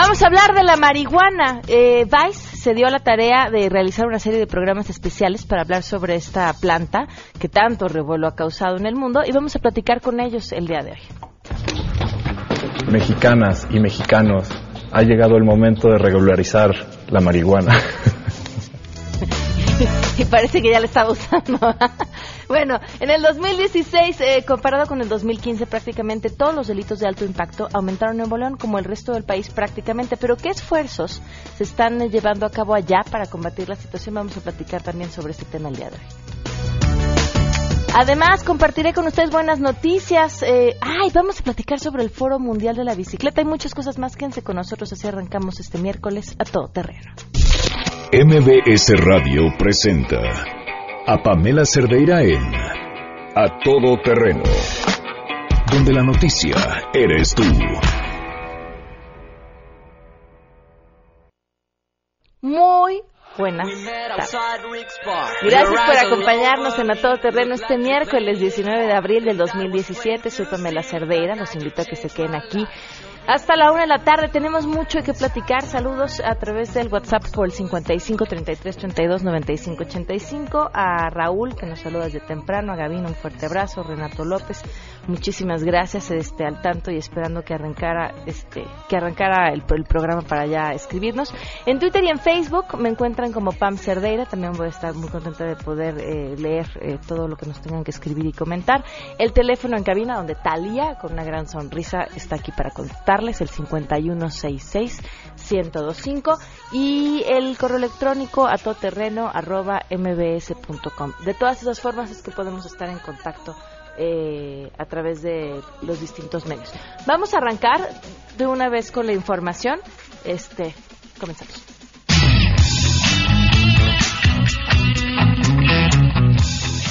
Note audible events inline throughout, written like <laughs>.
Vamos a hablar de la marihuana. Eh, Vice se dio la tarea de realizar una serie de programas especiales para hablar sobre esta planta que tanto revuelo ha causado en el mundo y vamos a platicar con ellos el día de hoy. Mexicanas y mexicanos, ha llegado el momento de regularizar la marihuana. <laughs> y parece que ya la estaba usando. <laughs> bueno, en el 2016, eh, comparado con el 2015, prácticamente todos los delitos de alto impacto aumentaron en Nuevo como el resto del país prácticamente. Pero ¿qué esfuerzos se están eh, llevando a cabo allá para combatir la situación? Vamos a platicar también sobre este tema el día de hoy. Además, compartiré con ustedes buenas noticias. Eh, ay, vamos a platicar sobre el Foro Mundial de la Bicicleta y muchas cosas más. Quédense con nosotros, así arrancamos este miércoles a todo terreno. MBS Radio presenta a Pamela Cerdeira en A Todo Terreno, donde la noticia eres tú. Muy buenas tardes. Gracias por acompañarnos en A Todo Terreno este miércoles 19 de abril del 2017. Soy Pamela Cerdeira. Los invito a que se queden aquí hasta la una de la tarde tenemos mucho que platicar. Saludos a través del WhatsApp por el 55 33 32 95 85. A Raúl, que nos saluda desde temprano. A Gavino, un fuerte abrazo. Renato López, muchísimas gracias. Este, al tanto y esperando que arrancara, este, que arrancara el, programa para ya escribirnos. En Twitter y en Facebook me encuentran como Pam Cerdeira. También voy a estar muy contenta de poder eh, leer eh, todo lo que nos tengan que escribir y comentar. El teléfono en cabina, donde Talía, con una gran sonrisa, está aquí para contestar el 5166-1025 y el correo electrónico a todoterreno. De todas esas formas es que podemos estar en contacto eh, a través de los distintos medios. Vamos a arrancar de una vez con la información. Este, comenzamos.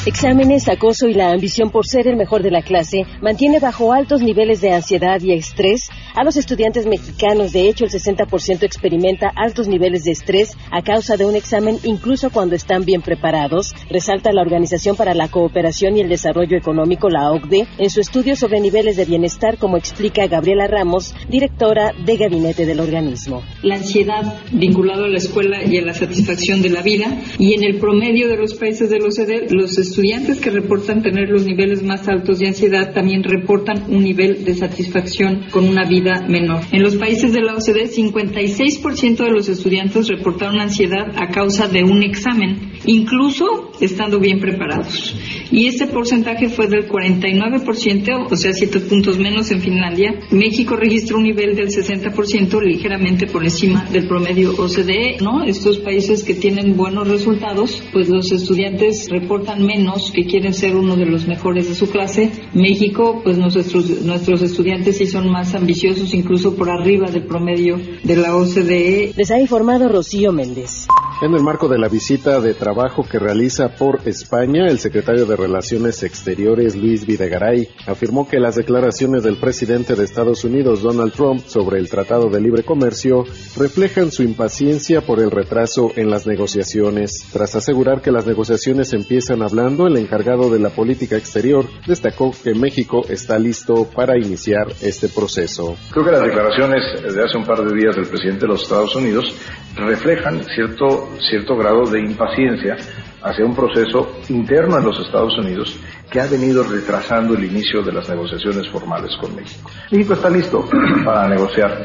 Exámenes, acoso y la ambición por ser el mejor de la clase mantiene bajo altos niveles de ansiedad y estrés a los estudiantes mexicanos. De hecho, el 60% experimenta altos niveles de estrés a causa de un examen incluso cuando están bien preparados, resalta la Organización para la Cooperación y el Desarrollo Económico, la OCDE, en su estudio sobre niveles de bienestar, como explica Gabriela Ramos, directora de gabinete del organismo. La ansiedad vinculada a la escuela y a la satisfacción de la vida y en el promedio de los países de los, los estudiantes que reportan tener los niveles más altos de ansiedad también reportan un nivel de satisfacción con una vida menor. En los países de la OCDE, 56% de los estudiantes reportaron ansiedad a causa de un examen, incluso estando bien preparados. Y ese porcentaje fue del 49%, o sea, 7 puntos menos en Finlandia. México registró un nivel del 60%, ligeramente por encima del promedio OCDE, ¿no? Estos países que tienen buenos resultados, pues los estudiantes reportan menos que quieren ser uno de los mejores de su clase. México, pues nuestros, nuestros estudiantes sí son más ambiciosos, incluso por arriba del promedio de la OCDE. Les ha informado Rocío Méndez. En el marco de la visita de trabajo que realiza por España, el secretario de Relaciones Exteriores, Luis Videgaray, afirmó que las declaraciones del presidente de Estados Unidos, Donald Trump, sobre el Tratado de Libre Comercio reflejan su impaciencia por el retraso en las negociaciones. Tras asegurar que las negociaciones empiezan hablando, el encargado de la política exterior destacó que México está listo para iniciar este proceso. Creo que las declaraciones de hace un par de días del presidente de los Estados Unidos reflejan cierto cierto grado de impaciencia hacia un proceso interno en los Estados Unidos que ha venido retrasando el inicio de las negociaciones formales con México. México está listo <clears throat> para negociar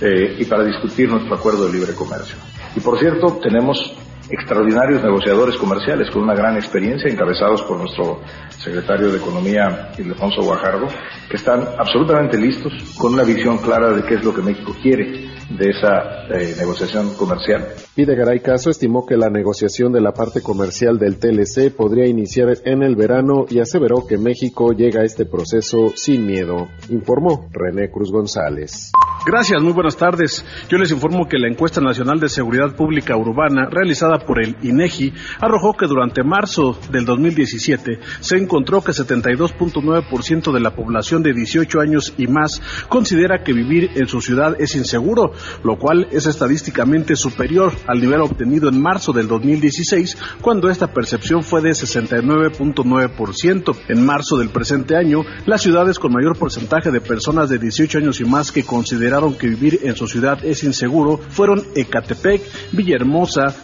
eh, y para discutir nuestro acuerdo de libre comercio. Y por cierto, tenemos extraordinarios negociadores comerciales con una gran experiencia, encabezados por nuestro secretario de Economía, Ildefonso Guajardo, que están absolutamente listos, con una visión clara de qué es lo que México quiere de esa eh, negociación comercial. Videgaray Caso estimó que la negociación de la parte comercial del TLC podría iniciar en el verano y aseveró que México llega a este proceso sin miedo, informó René Cruz González. Gracias, muy buenas tardes. Yo les informo que la encuesta nacional de seguridad pública urbana realizada por el INEGI arrojó que durante marzo del 2017 se encontró que 72.9% de la población de 18 años y más considera que vivir en su ciudad es inseguro, lo cual es estadísticamente superior al nivel obtenido en marzo del 2016, cuando esta percepción fue de 69.9%. En marzo del presente año, las ciudades con mayor porcentaje de personas de 18 años y más que consideraron que vivir en su ciudad es inseguro fueron Ecatepec, Villahermosa,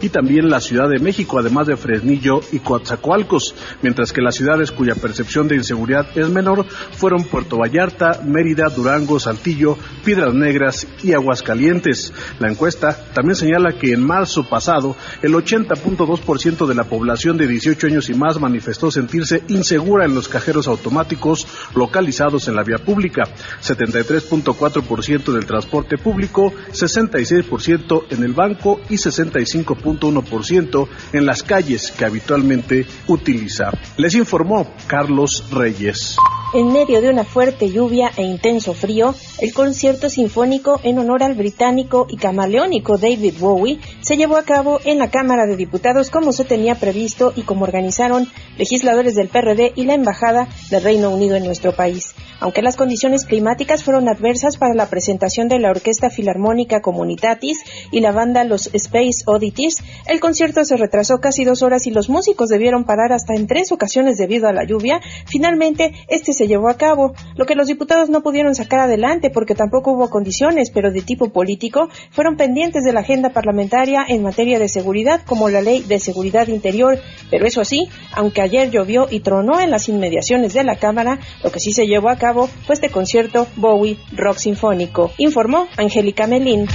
Y también la Ciudad de México, además de Fresnillo y Coatzacoalcos, mientras que las ciudades cuya percepción de inseguridad es menor fueron Puerto Vallarta, Mérida, Durango, Saltillo, Piedras Negras y Aguascalientes. La encuesta también señala que en marzo pasado el 80.2% de la población de 18 años y más manifestó sentirse insegura en los cajeros automáticos localizados en la vía pública, 73.4% del transporte público, 66% en el banco y 65.1% en las calles que habitualmente utiliza. Les informó Carlos Reyes. En medio de una fuerte lluvia e intenso frío, el concierto sinfónico en honor al británico y camaleónico David Bowie se llevó a cabo en la Cámara de Diputados como se tenía previsto y como organizaron legisladores del PRD y la Embajada del Reino Unido en nuestro país. Aunque las condiciones climáticas fueron adversas para la presentación de la Orquesta Filarmónica Comunitatis y la banda Los Space Oddities, el concierto se retrasó casi dos horas y los músicos debieron parar hasta en tres ocasiones debido a la lluvia. Finalmente, este se llevó a cabo, lo que los diputados no pudieron sacar adelante porque tampoco hubo condiciones, pero de tipo político, fueron pendientes de la agenda parlamentaria en materia de seguridad, como la Ley de Seguridad Interior. Pero eso sí, aunque ayer llovió y tronó en las inmediaciones de la Cámara, lo que sí se llevó a cabo fue este concierto Bowie Rock Sinfónico, informó Angélica Melín.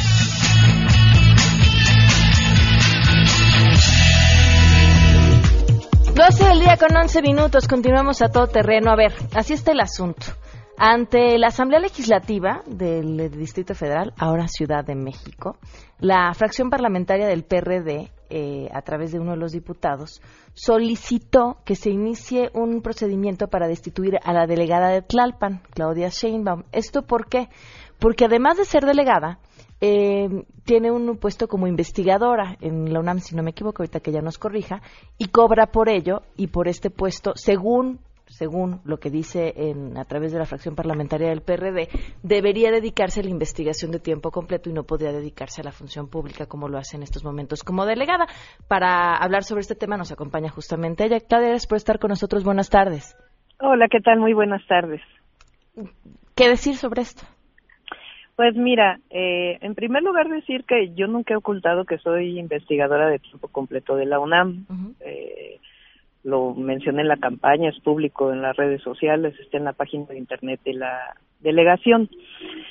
12 del día con 11 minutos, continuamos a todo terreno. A ver, así está el asunto. Ante la Asamblea Legislativa del Distrito Federal, ahora Ciudad de México, la fracción parlamentaria del PRD, eh, a través de uno de los diputados, solicitó que se inicie un procedimiento para destituir a la delegada de Tlalpan, Claudia Sheinbaum. ¿Esto por qué? Porque además de ser delegada, eh, tiene un puesto como investigadora en la UNAM, si no me equivoco, ahorita que ella nos corrija, y cobra por ello y por este puesto, según según lo que dice en, a través de la fracción parlamentaria del PRD, debería dedicarse a la investigación de tiempo completo y no podría dedicarse a la función pública como lo hace en estos momentos como delegada. Para hablar sobre este tema nos acompaña justamente ella. Claudia, gracias por estar con nosotros. Buenas tardes. Hola, ¿qué tal? Muy buenas tardes. ¿Qué decir sobre esto? Pues mira, eh, en primer lugar decir que yo nunca he ocultado que soy investigadora de tiempo completo de la UNAM. eh, lo mencioné en la campaña, es público en las redes sociales, está en la página de internet de la delegación.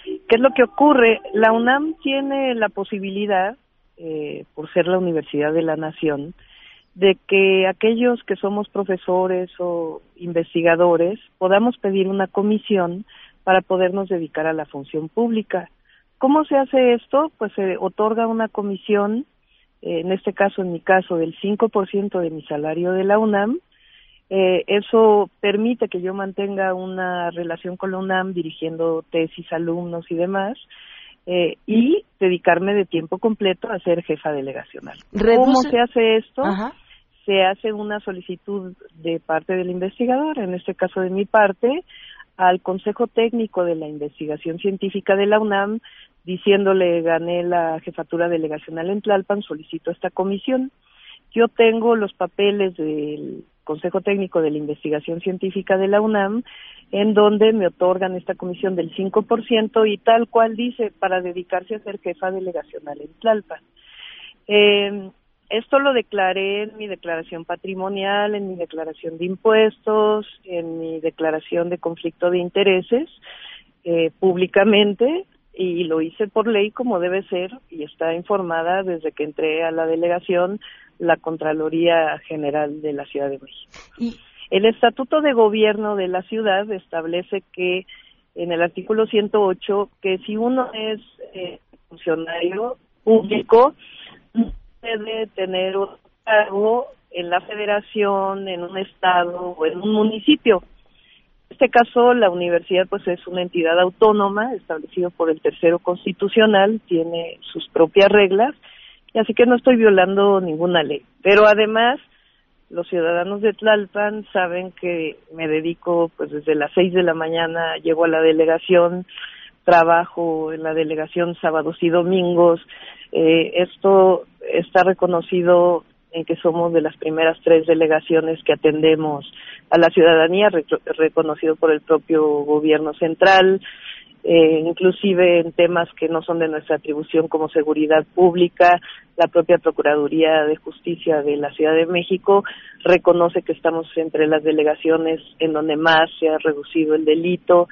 ¿Qué es lo que ocurre? La UNAM tiene la posibilidad, eh, por ser la Universidad de la Nación, de que aquellos que somos profesores o investigadores podamos pedir una comisión para podernos dedicar a la función pública. ¿Cómo se hace esto? Pues se otorga una comisión, en este caso, en mi caso, del 5% de mi salario de la UNAM. Eh, eso permite que yo mantenga una relación con la UNAM dirigiendo tesis, alumnos y demás, eh, y dedicarme de tiempo completo a ser jefa delegacional. ¿Cómo se hace esto? Se hace una solicitud de parte del investigador, en este caso de mi parte, al Consejo Técnico de la Investigación Científica de la UNAM diciéndole gané la jefatura delegacional en Tlalpan, solicito esta comisión. Yo tengo los papeles del Consejo Técnico de la Investigación Científica de la UNAM en donde me otorgan esta comisión del 5% y tal cual dice para dedicarse a ser jefa delegacional en Tlalpan. Eh, esto lo declaré en mi declaración patrimonial, en mi declaración de impuestos, en mi declaración de conflicto de intereses, eh, públicamente, y lo hice por ley como debe ser, y está informada desde que entré a la delegación la Contraloría General de la Ciudad de México. El Estatuto de Gobierno de la ciudad establece que en el artículo 108 que si uno es eh, funcionario público puede tener un cargo en la federación, en un estado o en un municipio. Este caso, la universidad pues es una entidad autónoma establecido por el tercero constitucional, tiene sus propias reglas y así que no estoy violando ninguna ley. Pero además, los ciudadanos de Tlalpan saben que me dedico pues desde las seis de la mañana, llego a la delegación, trabajo en la delegación sábados y domingos. Eh, esto está reconocido en que somos de las primeras tres delegaciones que atendemos a la ciudadanía, reconocido por el propio gobierno central, eh, inclusive en temas que no son de nuestra atribución como seguridad pública, la propia Procuraduría de Justicia de la Ciudad de México reconoce que estamos entre las delegaciones en donde más se ha reducido el delito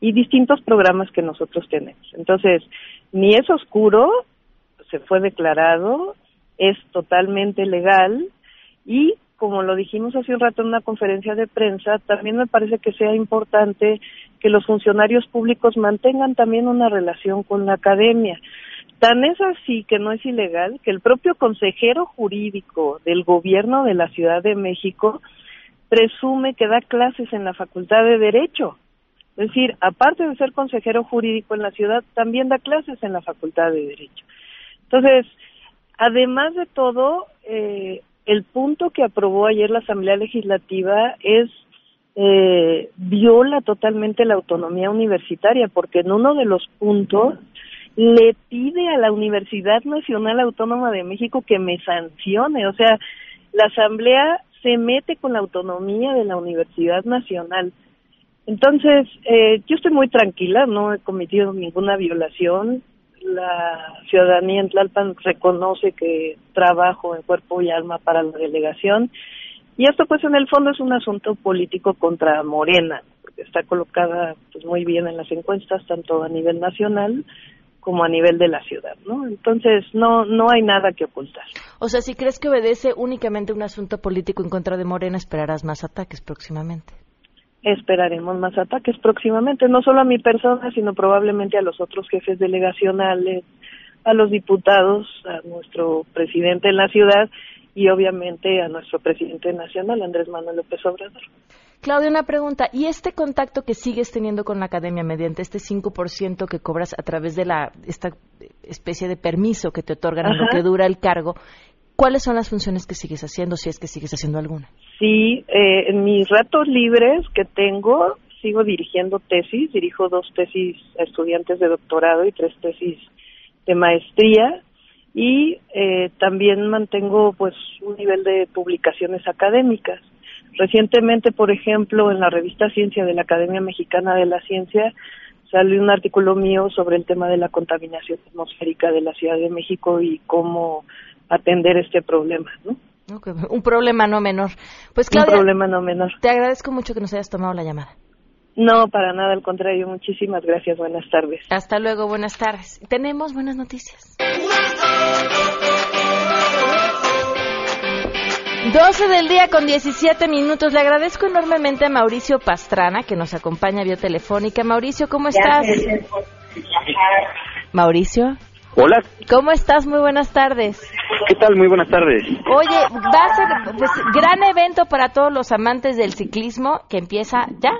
y distintos programas que nosotros tenemos. Entonces, ni es oscuro, se fue declarado, es totalmente legal y como lo dijimos hace un rato en una conferencia de prensa, también me parece que sea importante que los funcionarios públicos mantengan también una relación con la academia. Tan es así que no es ilegal que el propio consejero jurídico del gobierno de la Ciudad de México presume que da clases en la Facultad de Derecho. Es decir, aparte de ser consejero jurídico en la ciudad, también da clases en la Facultad de Derecho. Entonces, además de todo, eh, el punto que aprobó ayer la Asamblea Legislativa es eh, viola totalmente la autonomía universitaria, porque en uno de los puntos le pide a la Universidad Nacional Autónoma de México que me sancione, o sea, la Asamblea se mete con la autonomía de la Universidad Nacional. Entonces, eh, yo estoy muy tranquila, no he cometido ninguna violación, la ciudadanía en Tlalpan reconoce que trabajo en cuerpo y alma para la delegación y esto pues en el fondo es un asunto político contra Morena, porque está colocada pues muy bien en las encuestas tanto a nivel nacional como a nivel de la ciudad, ¿no? Entonces no no hay nada que ocultar. O sea, si crees que obedece únicamente un asunto político en contra de Morena, esperarás más ataques próximamente esperaremos más ataques próximamente, no solo a mi persona, sino probablemente a los otros jefes delegacionales, a los diputados, a nuestro presidente en la ciudad y obviamente a nuestro presidente nacional, Andrés Manuel López Obrador. Claudia, una pregunta. ¿Y este contacto que sigues teniendo con la academia mediante este 5% que cobras a través de la esta especie de permiso que te otorgan en lo que dura el cargo, ¿Cuáles son las funciones que sigues haciendo, si es que sigues haciendo alguna? Sí, eh, en mis ratos libres que tengo, sigo dirigiendo tesis, dirijo dos tesis a estudiantes de doctorado y tres tesis de maestría y eh, también mantengo pues un nivel de publicaciones académicas. Recientemente, por ejemplo, en la revista Ciencia de la Academia Mexicana de la Ciencia salió un artículo mío sobre el tema de la contaminación atmosférica de la Ciudad de México y cómo atender este problema, ¿no? Un problema no menor. Pues Claudia, un problema no menor. Te agradezco mucho que nos hayas tomado la llamada. No, para nada, al contrario. Muchísimas gracias. Buenas tardes. Hasta luego, buenas tardes. Tenemos buenas noticias. 12 del día con 17 minutos. Le agradezco enormemente a Mauricio Pastrana que nos acompaña vía telefónica. Mauricio, ¿cómo estás? Mauricio. Hola. ¿Cómo estás? Muy buenas tardes. ¿Qué tal? Muy buenas tardes. Oye, va a ser pues, gran evento para todos los amantes del ciclismo que empieza ya.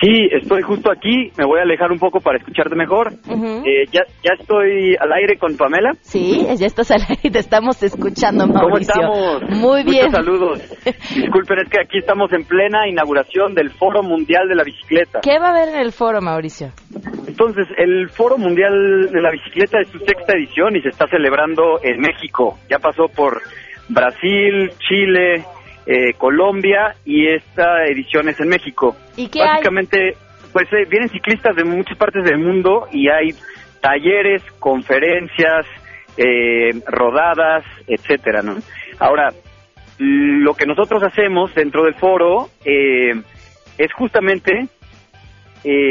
Sí, estoy justo aquí, me voy a alejar un poco para escucharte mejor. eh, ya, ¿Ya estoy al aire con Pamela? Sí, ya estás al aire, te estamos escuchando, Mauricio. ¿Cómo estamos? Muy bien. Muchos saludos. Disculpen, es que aquí estamos en plena inauguración del Foro Mundial de la Bicicleta. ¿Qué va a haber en el foro, Mauricio? Entonces, el Foro Mundial de la Bicicleta es su sexta edición y se está celebrando en México. Ya pasó por Brasil, Chile, eh, Colombia y esta edición es en México. ¿Y qué Básicamente, pues eh, vienen ciclistas de muchas partes del mundo y hay talleres, conferencias, eh, rodadas, etcétera, ¿no? Ahora, lo que nosotros hacemos dentro del foro es justamente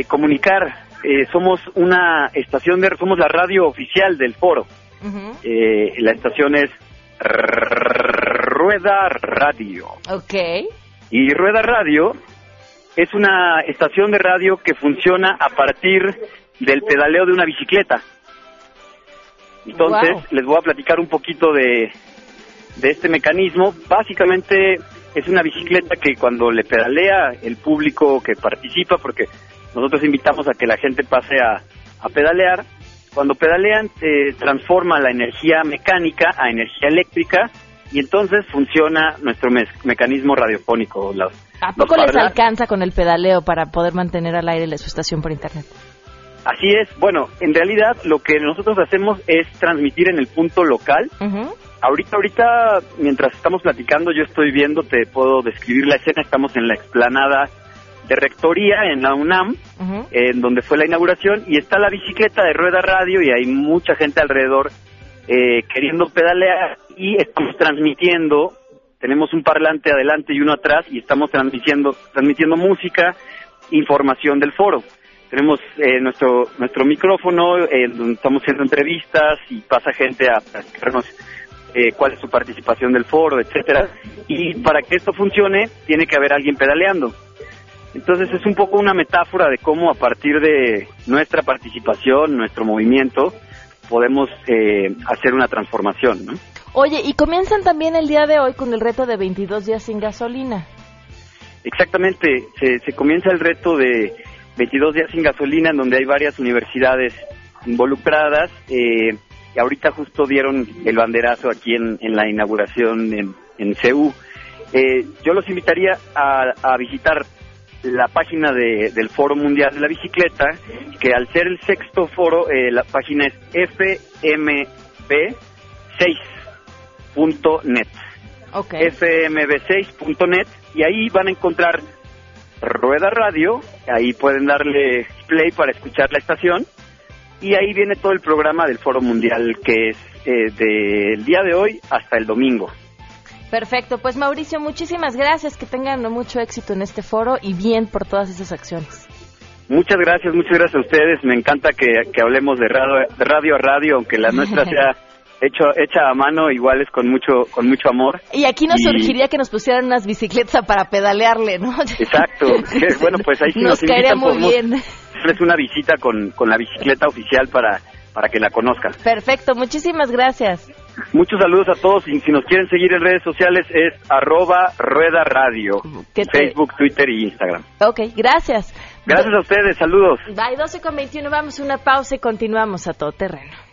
comunicar. somos una estación de, somos la radio oficial del foro. la estación es Rueda Radio. Ok. Y Rueda Radio es una estación de radio que funciona a partir del pedaleo de una bicicleta. Entonces, les voy a platicar un poquito de, de este mecanismo. Básicamente es una bicicleta que cuando le pedalea el público que participa, porque nosotros invitamos a que la gente pase a, a pedalear, Cuando pedalean, eh, transforma la energía mecánica a energía eléctrica y entonces funciona nuestro mecanismo radiofónico. ¿A poco les alcanza con el pedaleo para poder mantener al aire su estación por internet? Así es. Bueno, en realidad lo que nosotros hacemos es transmitir en el punto local. Ahorita, ahorita, mientras estamos platicando, yo estoy viendo, te puedo describir la escena. Estamos en la explanada de rectoría en la UNAM, en donde fue la inauguración, y está la bicicleta de rueda radio y hay mucha gente alrededor eh, queriendo pedalear y estamos transmitiendo, tenemos un parlante adelante y uno atrás y estamos transmitiendo, transmitiendo música, información del foro. Tenemos eh, nuestro nuestro micrófono, eh, donde estamos haciendo entrevistas y pasa gente a explicarnos eh, cuál es su participación del foro, etcétera. Y para que esto funcione, tiene que haber alguien pedaleando. Entonces es un poco una metáfora de cómo a partir de nuestra participación, nuestro movimiento, podemos eh, hacer una transformación, ¿no? Oye, y comienzan también el día de hoy con el reto de 22 días sin gasolina. Exactamente, se, se comienza el reto de 22 días sin gasolina, en donde hay varias universidades involucradas. Eh, y ahorita justo dieron el banderazo aquí en, la inauguración en, en CEU. Eh, yo los invitaría a, a visitar la página de, del Foro Mundial de la Bicicleta, que al ser el sexto foro, eh, la página es fmb6.net. Okay. fmb6.net y ahí van a encontrar Rueda Radio, ahí pueden darle play para escuchar la estación y ahí viene todo el programa del Foro Mundial que es eh, del día de hoy hasta el domingo. Perfecto, pues Mauricio, muchísimas gracias, que tengan mucho éxito en este foro y bien por todas esas acciones. Muchas gracias, muchas gracias a ustedes. Me encanta que, hablemos de radio, de radio a radio, aunque la nuestra <laughs> sea hecho, hecha a mano, igual es con mucho, con mucho amor. Y aquí nos surgiría que nos pusieran unas bicicletas para pedalearle, ¿no? <laughs> Exacto. bueno, pues ahí sí nos, nos muy bien. Es una visita con, con la bicicleta oficial para, para que la conozcan. Perfecto, muchísimas gracias. Muchos saludos a todos y si nos quieren seguir en redes sociales es arroba rueda radio, Facebook, Twitter y Instagram. Ok, gracias. Gracias a ustedes, saludos. Bye, 12 con 21, vamos a una pausa y continuamos a todo terreno.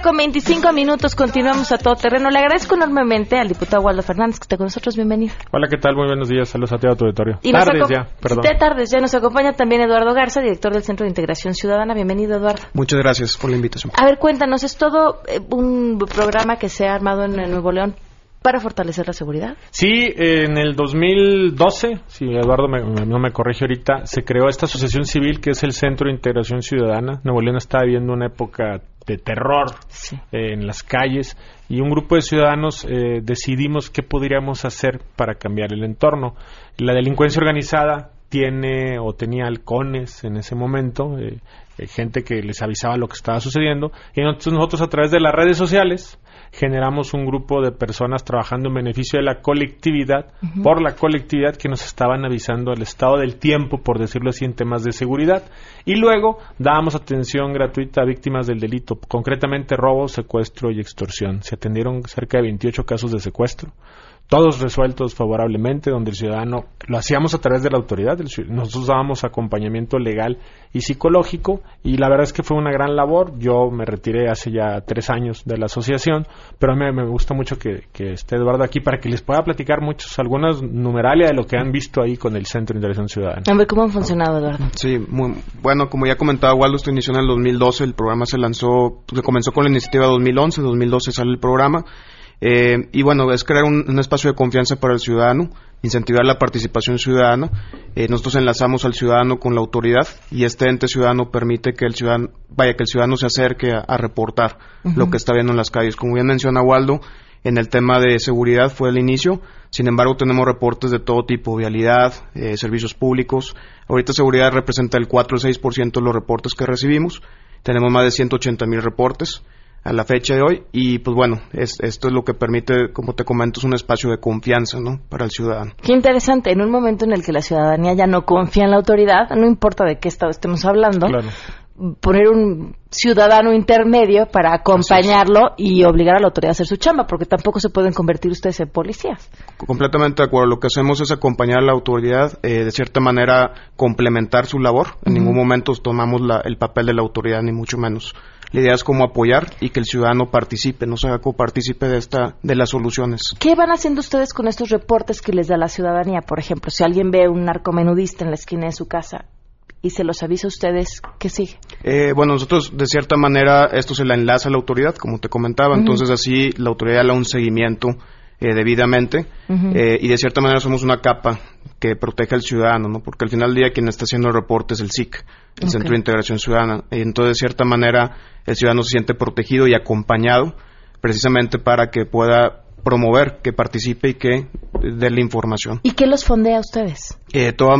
12 del día con 25 minutos, continuamos a todo terreno. Le agradezco enormemente al diputado Waldo Fernández que está con nosotros. Bienvenido. Hola, ¿qué tal? Muy buenos días. Saludos a ti a tu auditorio. tardes ya, perdón. De tardes ya nos acompaña también Eduardo Garza, director del Centro de Integración Ciudadana. Bienvenido, Eduardo. Muchas gracias por la invitación. A ver, cuéntanos, ¿es todo eh, un programa que se ha armado en Nuevo León para fortalecer la seguridad? Sí, en el 2012, si Eduardo no me corrige ahorita, se creó esta asociación civil que es el Centro de Integración Ciudadana. Nuevo León está viviendo una época de terror eh, en las calles y un grupo de ciudadanos eh, decidimos qué podríamos hacer para cambiar el entorno. La delincuencia organizada tiene o tenía halcones en ese momento, eh, gente que les avisaba lo que estaba sucediendo y entonces nosotros a través de las redes sociales generamos un grupo de personas trabajando en beneficio de la colectividad, por la colectividad que nos estaban avisando el estado del tiempo, por decirlo así, en temas de seguridad. Y luego dábamos atención gratuita a víctimas del delito, concretamente robo, secuestro y extorsión. Se atendieron cerca de 28 casos de secuestro todos resueltos favorablemente, donde el ciudadano lo hacíamos a través de la autoridad, nosotros dábamos acompañamiento legal y psicológico y la verdad es que fue una gran labor. Yo me retiré hace ya tres años de la asociación, pero a mí me gusta mucho que, esté Eduardo aquí para que les pueda platicar muchos, algunas numeralia de lo que han visto ahí con el Centro de Integración Ciudadana. A ver, ¿cómo han funcionado, Eduardo? Sí, muy, bueno, como ya comentaba, Waldo, esto inició en el 2012, el programa se lanzó, se comenzó con la iniciativa 2011, 2012 sale el programa eh, y bueno, es crear un, espacio de confianza para el ciudadano, incentivar la participación ciudadana eh, nosotros enlazamos al ciudadano con la autoridad y este ente ciudadano permite que el ciudadano, vaya, que el ciudadano se acerque a, reportar lo que está viendo en las calles. Como bien menciona Waldo, en el tema de seguridad fue el inicio, sin embargo tenemos reportes de todo tipo, vialidad, eh, servicios públicos. Ahorita seguridad representa el 4 o 6% de los reportes que recibimos. Tenemos más de 180 mil reportes a la fecha de hoy y pues bueno, esto es lo que permite, como te comento, es un espacio de confianza ¿no? para el ciudadano. Qué interesante, en un momento en el que la ciudadanía ya no confía en la autoridad, no importa de qué estado estemos hablando, poner un ciudadano intermedio para acompañarlo y obligar a la autoridad a hacer su chamba, porque tampoco se pueden convertir ustedes en policías. Completamente de acuerdo. Lo que hacemos es acompañar a la autoridad, eh, de cierta manera complementar su labor. En ningún momento tomamos el papel de la autoridad, ni mucho menos. La idea es cómo apoyar y que el ciudadano participe, no se haga copartícipe de esta, de las soluciones. ¿Qué van haciendo ustedes con estos reportes que les da la ciudadanía? Por ejemplo, si alguien ve un narcomenudista en la esquina de su casa, y se los avisa a ustedes ¿qué sigue? Eh, bueno, nosotros de cierta manera esto se la enlaza a la autoridad, como te comentaba, entonces así la autoridad le da un seguimiento eh, debidamente eh, y de cierta manera somos una capa que protege al ciudadano, ¿no? porque al final del día quien está haciendo el reporte es el SIC, el Centro de Integración Ciudadana, y entonces de cierta manera el ciudadano se siente protegido y acompañado precisamente para que pueda promover que participe y que dé la información. ¿Y qué los fondea a ustedes?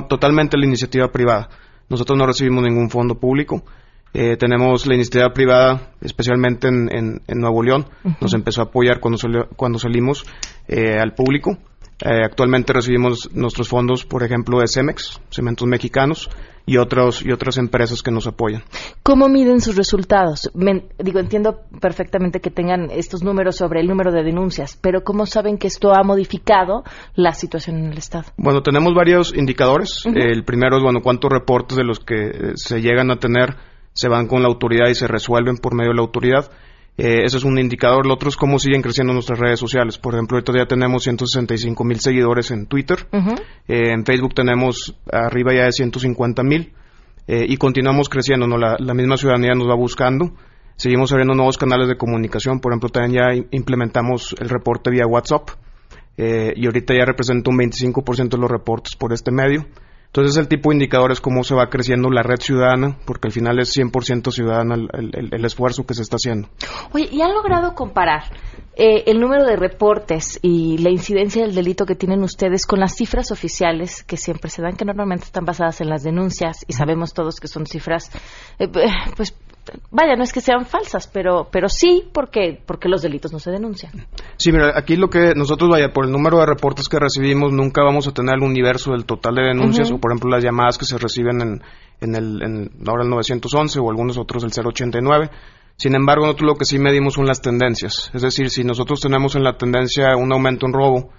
totalmente la iniciativa privada. Nosotros no recibimos ningún fondo público. Eh, tenemos la iniciativa privada, especialmente en, Nuevo León. Nos empezó a apoyar cuando, cuando salimos eh, al público. Eh, actualmente recibimos nuestros fondos, por ejemplo, de Cemex, Cementos Mexicanos, y, otros, y otras empresas que nos apoyan. ¿Cómo miden sus resultados? digo, entiendo perfectamente que tengan estos números sobre el número de denuncias, pero ¿cómo saben que esto ha modificado la situación en el Estado? Bueno, tenemos varios indicadores. El primero es, bueno, cuántos reportes de los que eh, se llegan a tener se van con la autoridad y se resuelven por medio de la autoridad. Eh, ese es un indicador. El otro es cómo siguen creciendo nuestras redes sociales. Por ejemplo, ahorita ya tenemos 165 mil seguidores en Twitter. Eh, en Facebook tenemos arriba ya de 150 mil. Eh, y continuamos creciendo. ¿no? La, misma ciudadanía nos va buscando. Seguimos abriendo nuevos canales de comunicación. Por ejemplo, también ya implementamos el reporte vía WhatsApp. y ahorita ya representa un 25% de los reportes por este medio. Entonces el tipo de indicador es cómo se va creciendo la red ciudadana, porque al final es 100% ciudadana el, esfuerzo que se está haciendo. Oye, ¿y han logrado comparar eh, el número de reportes y la incidencia del delito que tienen ustedes con las cifras oficiales que siempre se dan, que normalmente están basadas en las denuncias y sabemos todos que son cifras eh, pues vaya, no es que sean falsas, pero, pero sí porque, porque los delitos no se denuncian. Sí, mira, aquí lo que nosotros, vaya, por el número de reportes que recibimos, nunca vamos a tener el universo del total de denuncias, o por ejemplo las llamadas que se reciben en, en el, en, ahora el 911 o algunos otros del 089. Sin embargo, nosotros lo que sí medimos son las tendencias. Es decir, si nosotros tenemos en la tendencia un aumento en robo,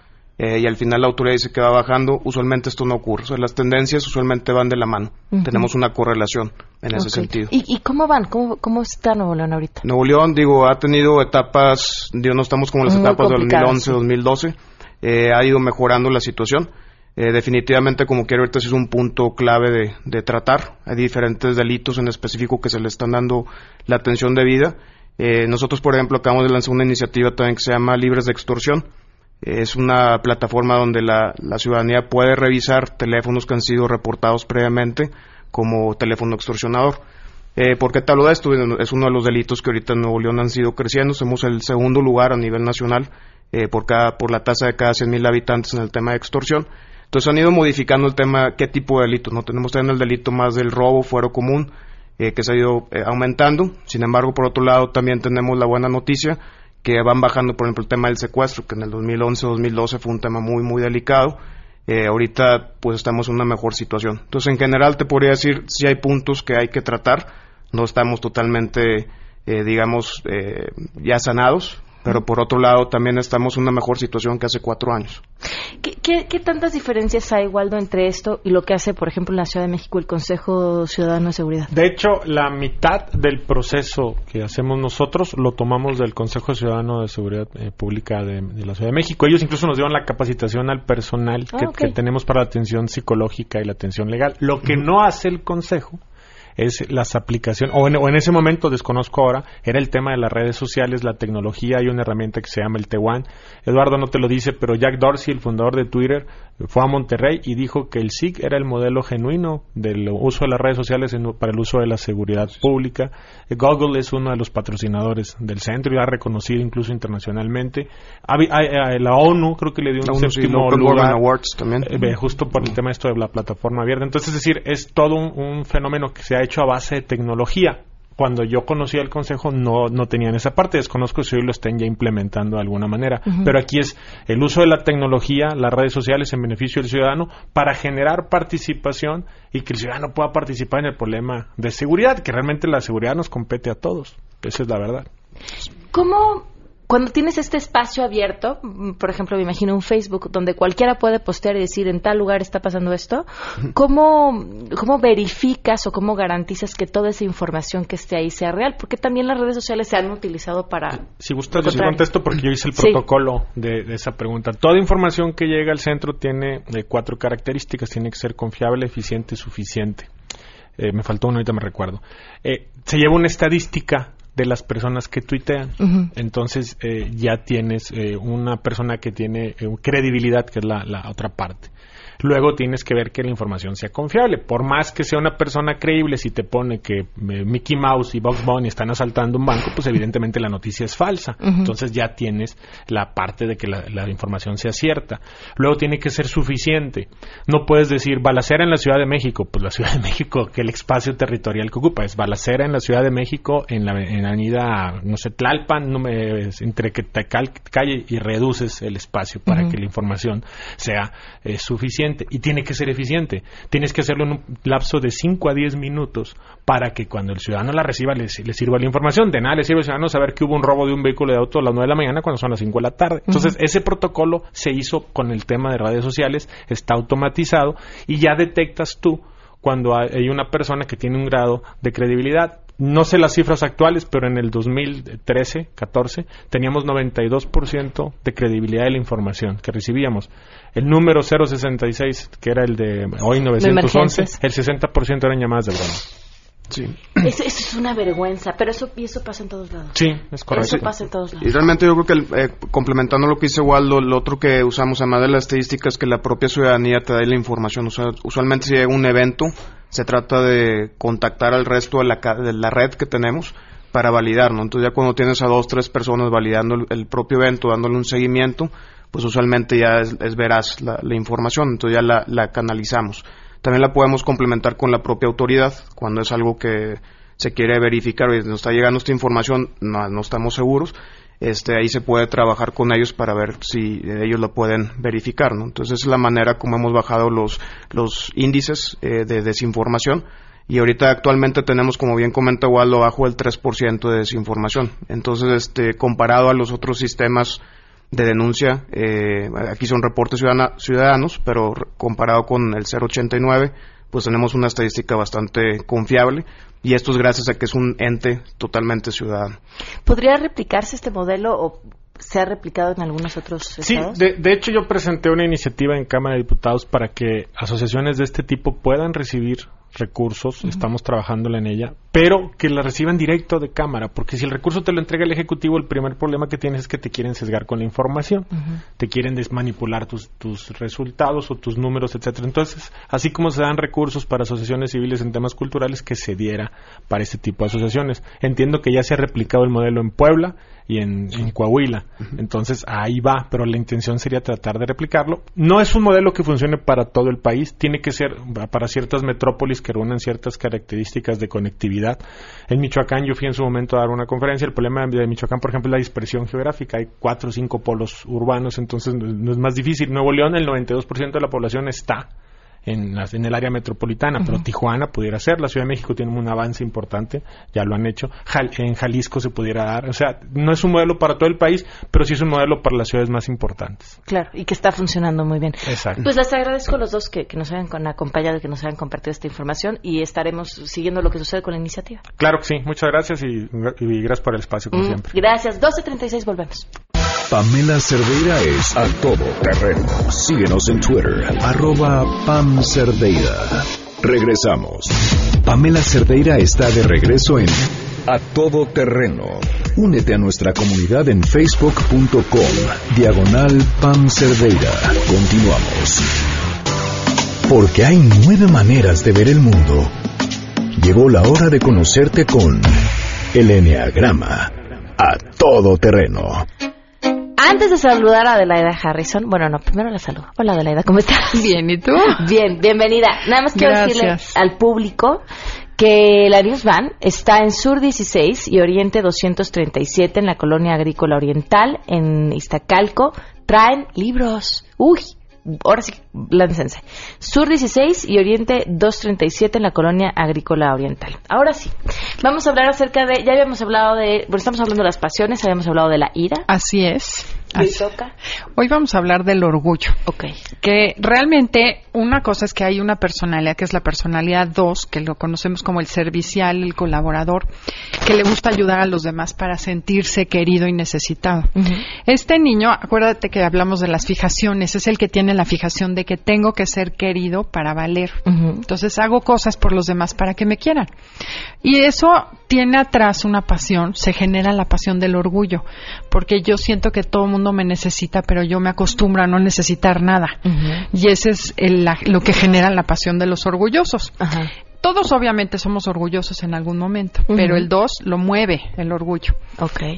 eh, y al final la autoridad dice que va bajando, usualmente esto no ocurre. O sea, las tendencias usualmente van de la mano. Tenemos una correlación en ese sentido. ¿Y, cómo van? ¿Cómo, ¿Cómo está Nuevo León ahorita? Nuevo León, digo, ha tenido etapas, digo, no estamos como las etapas de 2011, 2012. Eh, ha ido mejorando la situación. Eh, definitivamente, como quiero ahorita es un punto clave de, tratar. Hay diferentes delitos en específico que se le están dando la atención debida. Eh, nosotros, por ejemplo, acabamos de lanzar una iniciativa también que se llama Libres de Extorsión, es una plataforma donde la, ciudadanía puede revisar teléfonos que han sido reportados previamente como teléfono extorsionador. Eh, ¿Por qué de esto? Es uno de los delitos que ahorita en Nuevo León han sido creciendo. Somos el segundo lugar a nivel nacional eh, por, cada, por la tasa de cada 100.000 habitantes en el tema de extorsión. Entonces han ido modificando el tema, qué tipo de delito. No tenemos también el delito más del robo, fuero común, eh, que se ha ido eh, aumentando. Sin embargo, por otro lado, también tenemos la buena noticia que van bajando, por ejemplo, el tema del secuestro, que en el 2011-2012 fue un tema muy, muy delicado. Eh, ahorita, pues estamos en una mejor situación. Entonces, en general, te podría decir si hay puntos que hay que tratar. No estamos totalmente, eh, digamos, eh, ya sanados, pero por otro lado también estamos en una mejor situación que hace cuatro años. ¿Qué, tantas diferencias hay, Waldo, entre esto y lo que hace, por ejemplo, en la Ciudad de México el Consejo Ciudadano de Seguridad? De hecho, la mitad del proceso que hacemos nosotros lo tomamos del Consejo Ciudadano de Seguridad eh, Pública de, la Ciudad de México. Ellos incluso nos dieron la capacitación al personal que, ah, que tenemos para la atención psicológica y la atención legal. Lo que no hace el Consejo es las aplicaciones, o en, ese momento desconozco ahora, era el tema de las redes sociales, la tecnología, hay una herramienta que se llama el T1. Eduardo no te lo dice, pero Jack Dorsey, el fundador de Twitter, fue a Monterrey y dijo que el SIC era el modelo genuino del uso de las redes sociales para el uso de la seguridad pública. Google es uno de los patrocinadores del centro y ha reconocido incluso internacionalmente. la ONU creo que le dio un séptimo lugar Awards también. Eh, justo por el tema esto de la plataforma abierta. Entonces, es decir, es todo un fenómeno que se ha hecho a base de tecnología cuando yo conocí el consejo no, no tenían esa parte. Desconozco si hoy lo estén ya implementando de alguna manera. Pero aquí es el uso de la tecnología, las redes sociales en beneficio del ciudadano para generar participación y que el ciudadano pueda participar en el problema de seguridad, que realmente la seguridad nos compete a todos. Esa es la verdad. ¿Cómo cuando tienes este espacio abierto, mm, por ejemplo, me imagino un Facebook donde cualquiera puede postear y decir en tal lugar está pasando esto, <laughs> ¿cómo, cómo verificas o cómo garantizas que toda esa información que esté ahí sea real? Porque también las redes sociales se han utilizado para... Si gustas, yo contesto porque yo hice el protocolo de, esa pregunta. Toda información que llega al centro tiene eh, cuatro características. Tiene que ser confiable, eficiente y suficiente. Eh, me faltó uno, ahorita me recuerdo. Eh, se lleva una estadística de las personas que tuitean. Entonces eh, ya tienes eh, una persona que tiene eh, credibilidad, que es la, la otra parte. Luego tienes que ver que la información sea confiable. Por más que sea una persona creíble, si te pone que eh, Mickey Mouse y Bugs Bunny están asaltando un banco, pues evidentemente la noticia es falsa. Entonces ya tienes la parte de que la, información sea cierta. Luego tiene que ser suficiente. No puedes decir balacera en la Ciudad de México. Pues la Ciudad de <laughs> México, que el espacio territorial que ocupa es balacera en la Ciudad de México, en la, en avenida, no sé, Tlalpan, no me, entre que te calle y reduces el espacio para que la información sea eh, suficiente y tiene que ser eficiente. Tienes que hacerlo en un lapso de 5 a 10 minutos para que cuando el ciudadano la reciba le, sirva la información. De nada le sirve al ciudadano saber que hubo un robo de un vehículo de auto a las 9 de la mañana cuando son las 5 de la tarde. Entonces, ese protocolo se hizo con el tema de redes sociales, está automatizado y ya detectas tú cuando hay una persona que tiene un grado de credibilidad. No sé las cifras actuales, pero en el 2013, 14, teníamos 92% de credibilidad de la información que recibíamos. El número 066, que era el de hoy 911, el 60% eran llamadas de broma. Sí. Eso, es una vergüenza, pero eso, y eso pasa en todos lados. Sí, es correcto. Eso pasa en todos lados. Y realmente yo creo que, eh, complementando lo que dice Waldo, lo otro que usamos, además de las estadísticas, que la propia ciudadanía te da la información. O sea, usualmente si hay un evento, se trata de contactar al resto de la, de la red que tenemos para validar, ¿no? Entonces ya cuando tienes a dos, tres personas validando el, propio evento, dándole un seguimiento, pues usualmente ya es, veraz la, información, entonces ya la, canalizamos. También la podemos complementar con la propia autoridad cuando es algo que se quiere verificar y nos está llegando esta información, no, no estamos seguros. Este, ahí se puede trabajar con ellos para ver si ellos lo pueden verificar. ¿no? Entonces es la manera como hemos bajado los, los índices eh, de desinformación y ahorita actualmente tenemos, como bien comenta Waldo, bajo el 3% de desinformación. Entonces, este, comparado a los otros sistemas de denuncia, eh, aquí son reportes ciudadanos, pero comparado con el 089, pues tenemos una estadística bastante confiable y esto es gracias a que es un ente totalmente ciudadano. ¿Podría replicarse este modelo o se ha replicado en algunos otros estados? Sí, de, hecho yo presenté una iniciativa en Cámara de Diputados para que asociaciones de este tipo puedan recibir recursos, estamos trabajando en ella, pero que la reciban directo de cámara, porque si el recurso te lo entrega el Ejecutivo, el primer problema que tienes es que te quieren sesgar con la información, te quieren desmanipular tus, tus resultados o tus números, etcétera. Entonces, así como se dan recursos para asociaciones civiles en temas culturales, que se diera para este tipo de asociaciones. Entiendo que ya se ha replicado el modelo en Puebla, y en, Coahuila. Entonces ahí va, pero la intención sería tratar de replicarlo. No es un modelo que funcione para todo el país, tiene que ser para ciertas metrópolis que reúnan ciertas características de conectividad. En Michoacán yo fui en su momento a dar una conferencia, el problema de Michoacán, por ejemplo, es la dispersión geográfica, hay cuatro o cinco polos urbanos, entonces no es más difícil. Nuevo León, el 92% de la población está en, en el área metropolitana, pero Tijuana pudiera ser, la Ciudad de México tiene un avance importante, ya lo han hecho, en Jalisco se pudiera dar, o sea, no es un modelo para todo el país, pero sí es un modelo para las ciudades más importantes. Claro, y que está funcionando muy bien. Exacto. Pues les agradezco a los dos que, nos hayan acompañado, que nos hayan compartido esta información y estaremos siguiendo lo que sucede con la iniciativa. Claro que sí, muchas gracias y, gracias por el espacio, como mm, siempre. Gracias, 12.36, volvemos. Pamela Cerdeira es a todo terreno. Síguenos en Twitter, arroba Pam Cerdeira. Regresamos. Pamela Cerdeira está de regreso en A Todo Terreno. Únete a nuestra comunidad en facebook.com, diagonal Pam Cerdeira. Continuamos. Porque hay nueve maneras de ver el mundo. Llegó la hora de conocerte con el Enneagrama a todo terreno. Antes de saludar a Adelaida Harrison, bueno, no, primero la saludo. Hola Adelaida, ¿cómo estás? Bien, ¿y tú? Bien, bienvenida. Nada más quiero decirle al público que la News Van está en Sur 16 y Oriente 237 en la colonia agrícola oriental, en Iztacalco. Traen libros. Uy, ahora sí, láncense. Sur 16 y Oriente 237 en la colonia agrícola oriental. Ahora sí, vamos a hablar acerca de, ya habíamos hablado de, bueno, estamos hablando de las pasiones, habíamos hablado de la ira. Así es. Toca? Hoy vamos a hablar del orgullo. Ok. Que realmente una cosa es que hay una personalidad que es la personalidad 2, que lo conocemos como el servicial, el colaborador, que le gusta ayudar a los demás para sentirse querido y necesitado. Este niño, acuérdate que hablamos de las fijaciones, es el que tiene la fijación de que tengo que ser querido para valer. Entonces hago cosas por los demás para que me quieran. Y eso tiene atrás una pasión, se genera la pasión del orgullo, porque yo siento que todo el mundo me necesita, pero yo me acostumbro a no necesitar nada. Y ese es lo que genera la pasión de los orgullosos. Todos obviamente somos orgullosos en algún momento, pero el dos lo mueve el orgullo.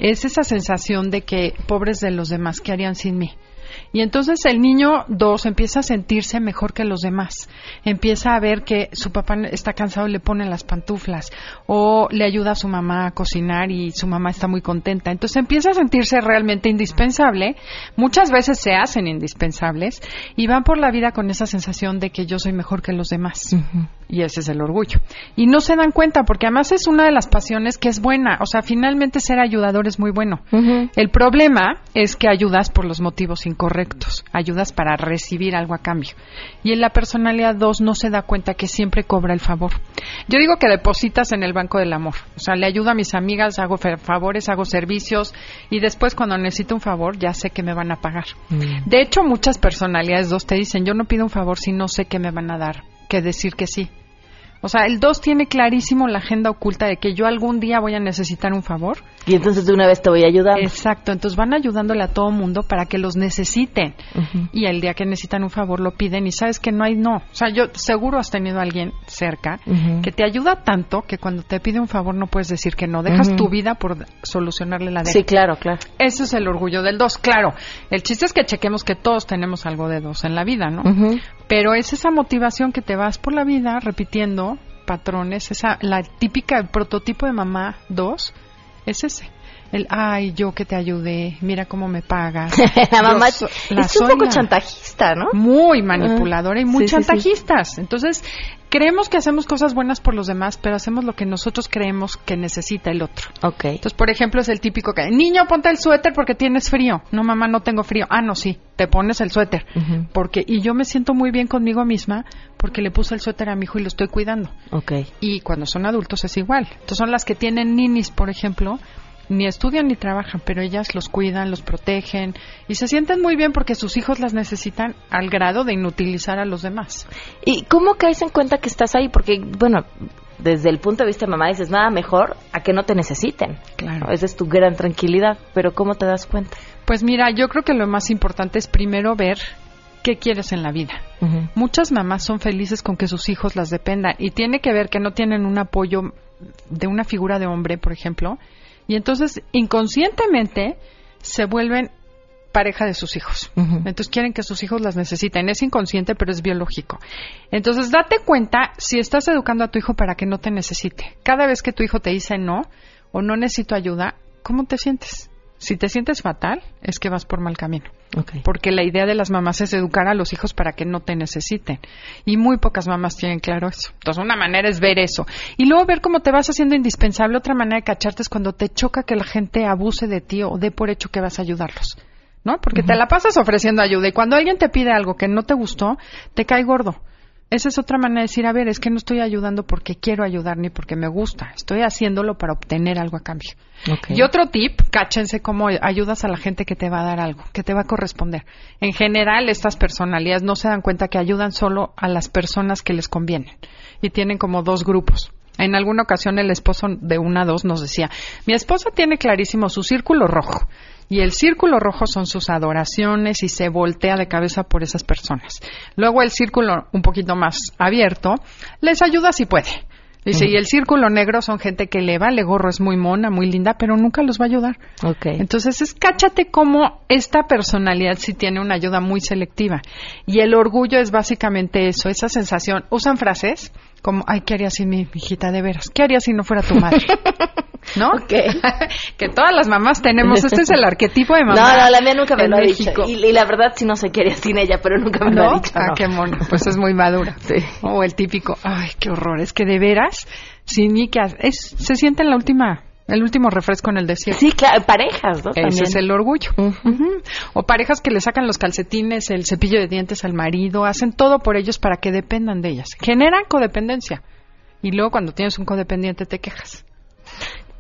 Es esa sensación de que pobres de los demás, ¿qué harían sin mí? Y entonces el niño dos empieza a sentirse mejor que los demás. Empieza a ver que su papá está cansado y le pone las pantuflas. O le ayuda a su mamá a cocinar y su mamá está muy contenta. Entonces empieza a sentirse realmente indispensable. Muchas veces se hacen indispensables y van por la vida con esa sensación de que yo soy mejor que los demás. Y ese es el orgullo. Y no se dan cuenta porque además es una de las pasiones que es buena. O sea, finalmente ser ayudador es muy bueno. El problema es que ayudas por los motivos incorrectos. Ayudas para recibir algo a cambio. Y en la personalidad 2 no se da cuenta que siempre cobra el favor. Yo digo que depositas en el banco del amor. O sea, le ayudo a mis amigas, hago favores, hago servicios y después cuando necesito un favor ya sé que me van a pagar. Mm. De hecho, muchas personalidades 2 te dicen, yo no pido un favor si no sé que me van a dar que decir que sí. O sea, el 2 tiene clarísimo la agenda oculta de que yo algún día voy a necesitar un favor. Y entonces de una vez te voy a ayudar. Exacto, entonces van ayudándole a todo mundo para que los necesiten. Y el día que necesitan un favor lo piden y sabes que no hay no. O sea, yo seguro has tenido a alguien cerca que te ayuda tanto que cuando te pide un favor no puedes decir que no. Dejas tu vida por solucionarle la de Sí, claro, claro. Ese es el orgullo del 2. Claro, el chiste es que chequemos que todos tenemos algo de dos en la vida, ¿no? Pero es esa motivación que te vas por la vida repitiendo patrones, esa la típica el prototipo de mamá 2 es ese. El, ay, yo que te ayudé, mira cómo me pagas. <laughs> la mamá es un poco chantajista, ¿no? Muy manipuladora y muy chantajistas. Entonces, creemos que hacemos cosas buenas por los demás, pero hacemos lo que nosotros creemos que necesita el otro. Ok. Entonces, por ejemplo, es el típico que, niño, ponte el suéter porque tienes frío. No, mamá, no tengo frío. Ah, no, sí, te pones el suéter. Porque, y yo me siento muy bien conmigo misma porque le puse el suéter a mi hijo y lo estoy cuidando. Ok. Y cuando son adultos es igual. Entonces, son las que tienen ninis, por ejemplo, ni estudian ni trabajan, pero ellas los cuidan, los protegen y se sienten muy bien porque sus hijos las necesitan al grado de inutilizar a los demás. ¿Y cómo caes en cuenta que estás ahí? Porque, bueno, desde el punto de vista de mamá dices, nada mejor a que no te necesiten. Claro. Esa es tu gran tranquilidad, pero ¿cómo te das cuenta? Pues mira, yo creo que lo más importante es primero ver qué quieres en la vida. Muchas mamás son felices con que sus hijos las dependan y tiene que ver que no tienen un apoyo de una figura de hombre, por ejemplo, y entonces inconscientemente se vuelven pareja de sus hijos. Entonces quieren que sus hijos las necesiten. Es inconsciente, pero es biológico. Entonces date cuenta si estás educando a tu hijo para que no te necesite. Cada vez que tu hijo te dice no o no necesito ayuda, ¿cómo te sientes? Si te sientes fatal, es que vas por mal camino. Porque la idea de las mamás es educar a los hijos para que no te necesiten. Y muy pocas mamás tienen claro eso. Entonces, una manera es ver eso. Y luego ver cómo te vas haciendo indispensable. Otra manera de cacharte es cuando te choca que la gente abuse de ti o dé por hecho que vas a ayudarlos. ¿No? Porque te la pasas ofreciendo ayuda y cuando alguien te pide algo que no te gustó, te cae gordo. Esa es otra manera de decir, a ver, es que no estoy ayudando porque quiero ayudar ni porque me gusta, estoy haciéndolo para obtener algo a cambio. Y otro tip, cáchense cómo ayudas a la gente que te va a dar algo, que te va a corresponder. En general, estas personalidades no se dan cuenta que ayudan solo a las personas que les convienen y tienen como dos grupos. En alguna ocasión el esposo de una dos nos decía, mi esposa tiene clarísimo su círculo rojo Y el círculo rojo son sus adoraciones y se voltea de cabeza por esas personas. Luego el círculo un poquito más abierto les ayuda si puede. Dice, y el círculo negro son gente que le vale gorro, es muy mona, muy linda, pero nunca los va a ayudar. Okay. Entonces es cáchate cómo esta personalidad sí tiene una ayuda muy selectiva. Y el orgullo es básicamente eso, esa sensación. Usan frases como, ay, ¿qué haría sin mi hijita de veras? ¿Qué haría si no fuera tu madre? <laughs> ¿No? que todas las mamás tenemos. Este es el arquetipo de mamá. No, no, la mía nunca me lo ha dicho. Y, la verdad sí no sé qué haría sin ella, pero nunca me lo ha dicho. Ah, qué mono. Pues es muy madura. <laughs> Sí. O el típico, ay, qué horror. Es que de veras, sin mí, que es, se siente en la última el último refresco en el desierto. Sí, claro, parejas, ¿no? Ese es el orgullo. O parejas que le sacan los calcetines, el cepillo de dientes al marido, hacen todo por ellos para que dependan de ellas. Generan codependencia. Y luego cuando tienes un codependiente te quejas.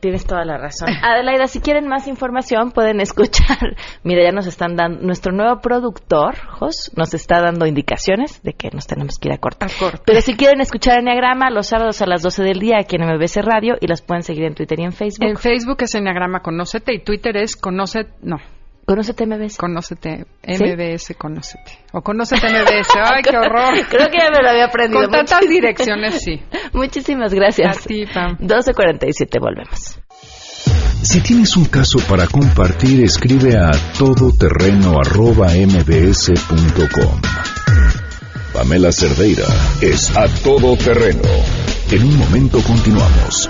Tienes toda la razón. <laughs> Adelaida, si quieren más información pueden escuchar. <laughs> Mira, ya nos están dando, nuestro nuevo productor, Jos, nos está dando indicaciones de que nos tenemos que ir a cortar. Pero si quieren escuchar Enneagrama, los sábados a las 12 del día aquí en MBC Radio y las pueden seguir en Twitter y en Facebook. En Facebook es Enneagrama Conócete y Twitter es Conoce, no, Conócete MBS. Conócete MBS, conócete. O conócete MBS. <laughs> Ay, qué horror. <laughs> Creo que ya me lo había aprendido. Con tantas direcciones, sí. <laughs> Muchísimas gracias. A ti, Pam. 12.47, volvemos. Si tienes un caso para compartir, escribe a todoterreno.mbs.com. Pamela Cerdeira es a todoterreno. En un momento continuamos.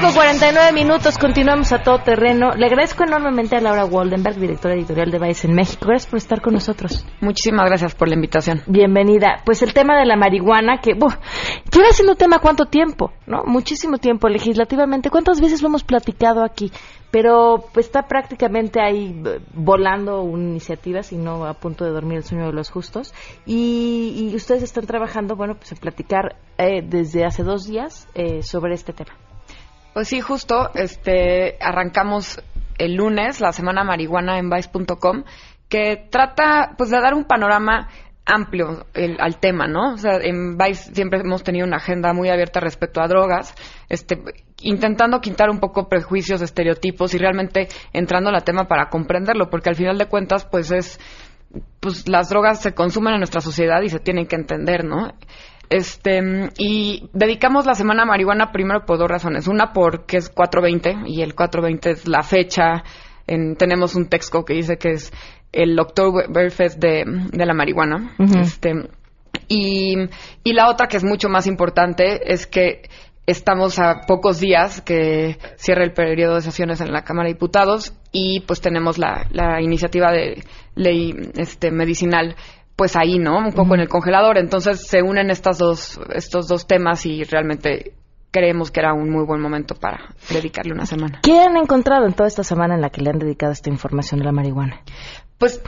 12 con 49 minutos, continuamos a todo terreno. Le agradezco enormemente a Laura Waldenberg, directora editorial de Vice en México. Gracias por estar con nosotros. Muchísimas gracias por la invitación. Bienvenida. Pues el tema de la marihuana, que uf, lleva siendo tema cuánto tiempo, ¿no? Muchísimo tiempo legislativamente. ¿Cuántas veces lo hemos platicado aquí? Pero pues, está prácticamente ahí eh, volando una iniciativa, si no a punto de dormir el sueño de los justos. Y, ustedes están trabajando, bueno, pues en platicar eh, desde hace dos días eh, sobre este tema. Pues sí, justo, este, arrancamos el lunes la semana marihuana en vice.com que trata pues de dar un panorama amplio al tema, ¿no? O sea, en Vice siempre hemos tenido una agenda muy abierta respecto a drogas, este, intentando quitar un poco prejuicios, estereotipos y realmente entrando al tema para comprenderlo, porque al final de cuentas, pues es, pues las drogas se consumen en nuestra sociedad y se tienen que entender, ¿no? Este, y dedicamos la semana a marihuana primero por dos razones. Una porque es 420 y el 420 es la fecha. En, tenemos un texto que dice que es el Oktoberfest de, de la marihuana. este, y, y la otra que es mucho más importante es que estamos a pocos días que cierre el periodo de sesiones en la Cámara de Diputados y pues tenemos la, la iniciativa de ley este, medicinal pues ahí, ¿no? Un poco en el congelador. Entonces se unen estas dos, estos dos temas y realmente creemos que era un muy buen momento para dedicarle una semana. ¿Qué han encontrado en toda esta semana en la que le han dedicado esta información de la marihuana? Pues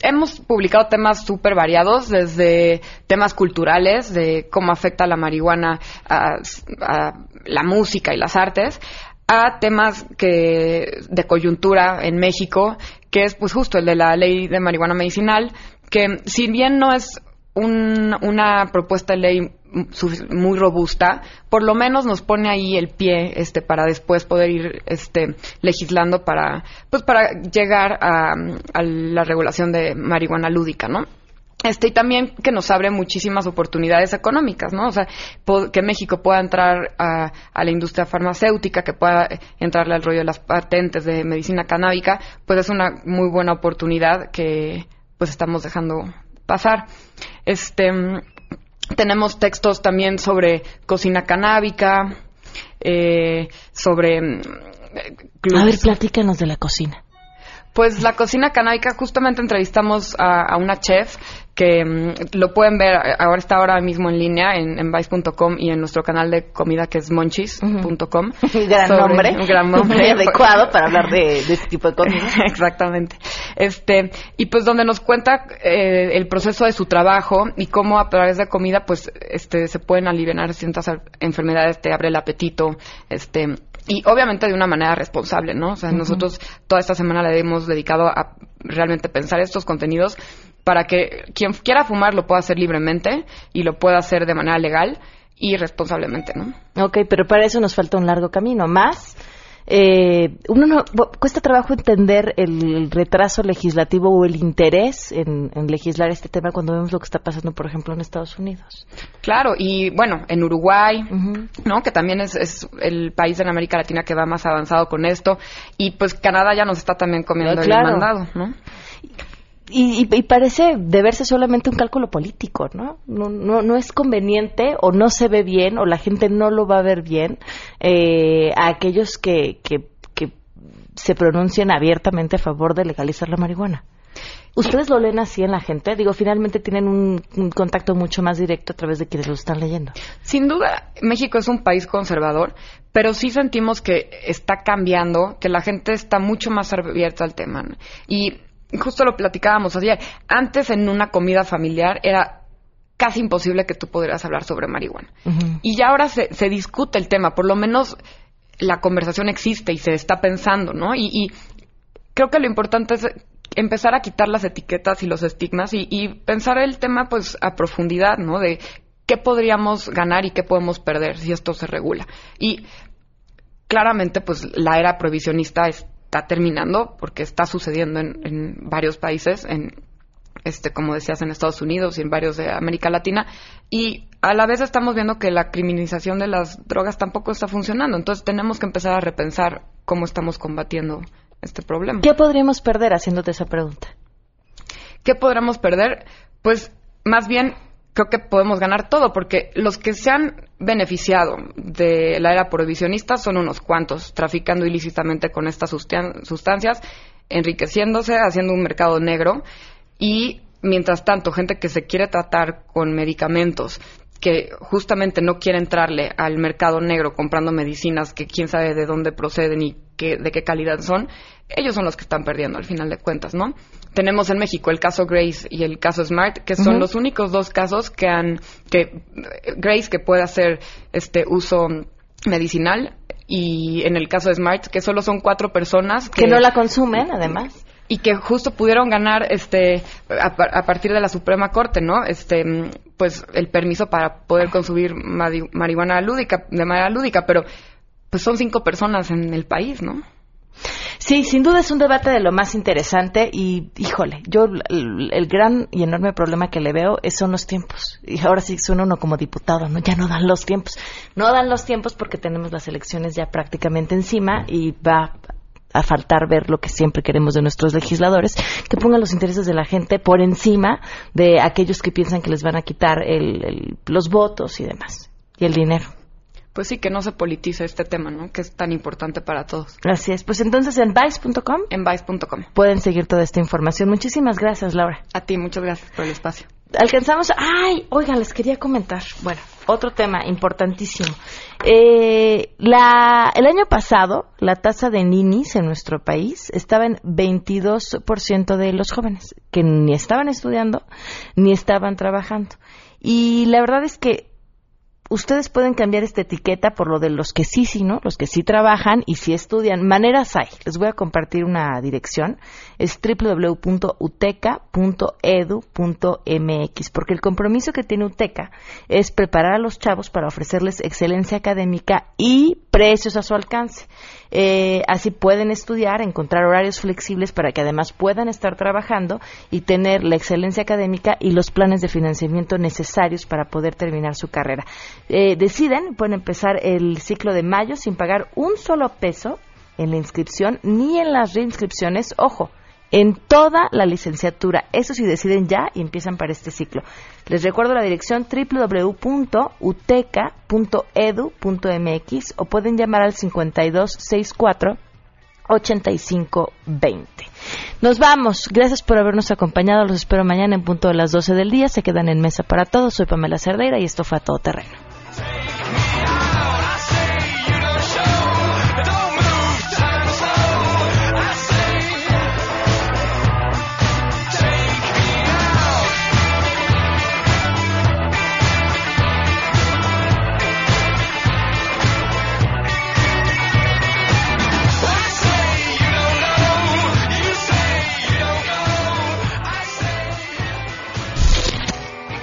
hemos publicado temas súper variados, desde temas culturales, de cómo afecta la marihuana a, la música y las artes, a temas que de coyuntura en México, que es pues justo el de la ley de marihuana medicinal, que si bien no es una propuesta de ley muy robusta, por lo menos nos pone ahí el pie este para después poder ir este legislando para pues para llegar a, la regulación de marihuana lúdica, ¿no? Este, y también que nos abre muchísimas oportunidades económicas, ¿no? O sea, que México pueda entrar a, a, la industria farmacéutica, que pueda entrarle al rollo de las patentes de medicina canábica, pues es una muy buena oportunidad que, pues estamos dejando pasar. Este tenemos textos también sobre cocina canábica, eh, sobre A ver, platícanos de la cocina. Pues la cocina canábica, justamente entrevistamos a, una chef que mm, lo pueden ver, ahora está ahora mismo en línea en, vice.com y en nuestro canal de comida que es monchis.com. <laughs> gran nombre. Un gran <laughs> nombre. Muy adecuado para hablar de, este tipo de comida. <laughs> Exactamente. Este, y pues donde nos cuenta eh, el proceso de su trabajo y cómo a través de comida pues este se pueden aliviar ciertas enfermedades, te abre el apetito, este y obviamente de una manera responsable, ¿no? O sea, nosotros toda esta semana le hemos dedicado a realmente pensar estos contenidos para que quien quiera fumar lo pueda hacer libremente y lo pueda hacer de manera legal y responsablemente, ¿no? Ok, pero para eso nos falta un largo camino. Más, eh, uno no, cuesta trabajo entender el retraso legislativo o el interés en, legislar este tema cuando vemos lo que está pasando, por ejemplo, en Estados Unidos. Claro, y bueno, en Uruguay, ¿no? Que también es, es, el país en América Latina que va más avanzado con esto. Y pues Canadá ya nos está también comiendo el mandado, ¿no? Y, y, parece deberse solamente un cálculo político, ¿no? ¿no? No, no es conveniente o no se ve bien o la gente no lo va a ver bien eh, a aquellos que, que, que se pronuncian abiertamente a favor de legalizar la marihuana. ¿Ustedes lo leen así en la gente? Digo, finalmente tienen un, un, contacto mucho más directo a través de quienes lo están leyendo. Sin duda, México es un país conservador, pero sí sentimos que está cambiando, que la gente está mucho más abierta al tema. Y justo lo platicábamos ayer, antes en una comida familiar era casi imposible que tú pudieras hablar sobre marihuana. Y ya ahora se, se, discute el tema, por lo menos la conversación existe y se está pensando, ¿no? Y, creo que lo importante es empezar a quitar las etiquetas y los estigmas y, y, pensar el tema pues a profundidad, ¿no? De qué podríamos ganar y qué podemos perder si esto se regula. Y claramente pues la era prohibicionista es está terminando porque está sucediendo en, varios países, en este, como decías, en Estados Unidos y en varios de América Latina, y a la vez estamos viendo que la criminalización de las drogas tampoco está funcionando. Entonces tenemos que empezar a repensar cómo estamos combatiendo este problema. ¿Qué podríamos perder haciéndote esa pregunta? ¿Qué podríamos perder? Pues más bien creo que podemos ganar todo, porque los que se han beneficiado de la era prohibicionista son unos cuantos, traficando ilícitamente con estas sustancias, enriqueciéndose, haciendo un mercado negro y, mientras tanto, gente que se quiere tratar con medicamentos que justamente no quiere entrarle al mercado negro comprando medicinas que quién sabe de dónde proceden y de qué calidad son, ellos son los que están perdiendo al final de cuentas, ¿no? Tenemos en México el caso Grace y el caso Smart, que son los únicos dos casos que han, que Grace que puede hacer este uso medicinal y en el caso de Smart que solo son cuatro personas que, no la consumen además y que justo pudieron ganar este a, partir de la Suprema Corte, ¿no? Este pues el permiso para poder consumir marihuana lúdica de manera lúdica, pero pues son cinco personas en el país, ¿no? Sí, sin duda es un debate de lo más interesante y, híjole, yo el, gran y enorme problema que le veo es, son los tiempos. Y ahora sí suena uno como diputado, ¿no? Ya no dan los tiempos. No dan los tiempos porque tenemos las elecciones ya prácticamente encima y va a faltar ver lo que siempre queremos de nuestros legisladores, que pongan los intereses de la gente por encima de aquellos que piensan que les van a quitar los votos y demás, y el dinero pues sí, que no se politice este tema, ¿no? Que es tan importante para todos. Gracias. Pues entonces en Vice.com. En Vice.com. Pueden seguir toda esta información. Muchísimas gracias, Laura. A ti, muchas gracias por el espacio. Alcanzamos. Ay, oigan, les quería comentar. Bueno, otro tema importantísimo. Eh, la, el año pasado, la tasa de ninis en nuestro país estaba en 22% de los jóvenes, que ni estaban estudiando ni estaban trabajando. Y la verdad es que ustedes pueden cambiar esta etiqueta por lo de los que sí, sí, ¿no? Los que sí trabajan y sí estudian. Maneras hay. Les voy a compartir una dirección. Es www.uteca.edu.mx porque el compromiso que tiene UTECA es preparar a los chavos para ofrecerles excelencia académica y precios a su alcance. Eh, así pueden estudiar, encontrar horarios flexibles para que además puedan estar trabajando y tener la excelencia académica y los planes de financiamiento necesarios para poder terminar su carrera. Eh, deciden, pueden empezar el ciclo de mayo sin pagar un solo peso en la inscripción ni en las reinscripciones. Ojo, en toda la licenciatura. Eso sí deciden ya y empiezan para este ciclo. Les recuerdo la dirección www.uteca.edu.mx o pueden llamar al 5264 8520. Nos vamos. Gracias por habernos acompañado. Los espero mañana en punto de las 12 del día. Se quedan en mesa para todos. Soy Pamela Cerdeira y esto fue a todo terreno.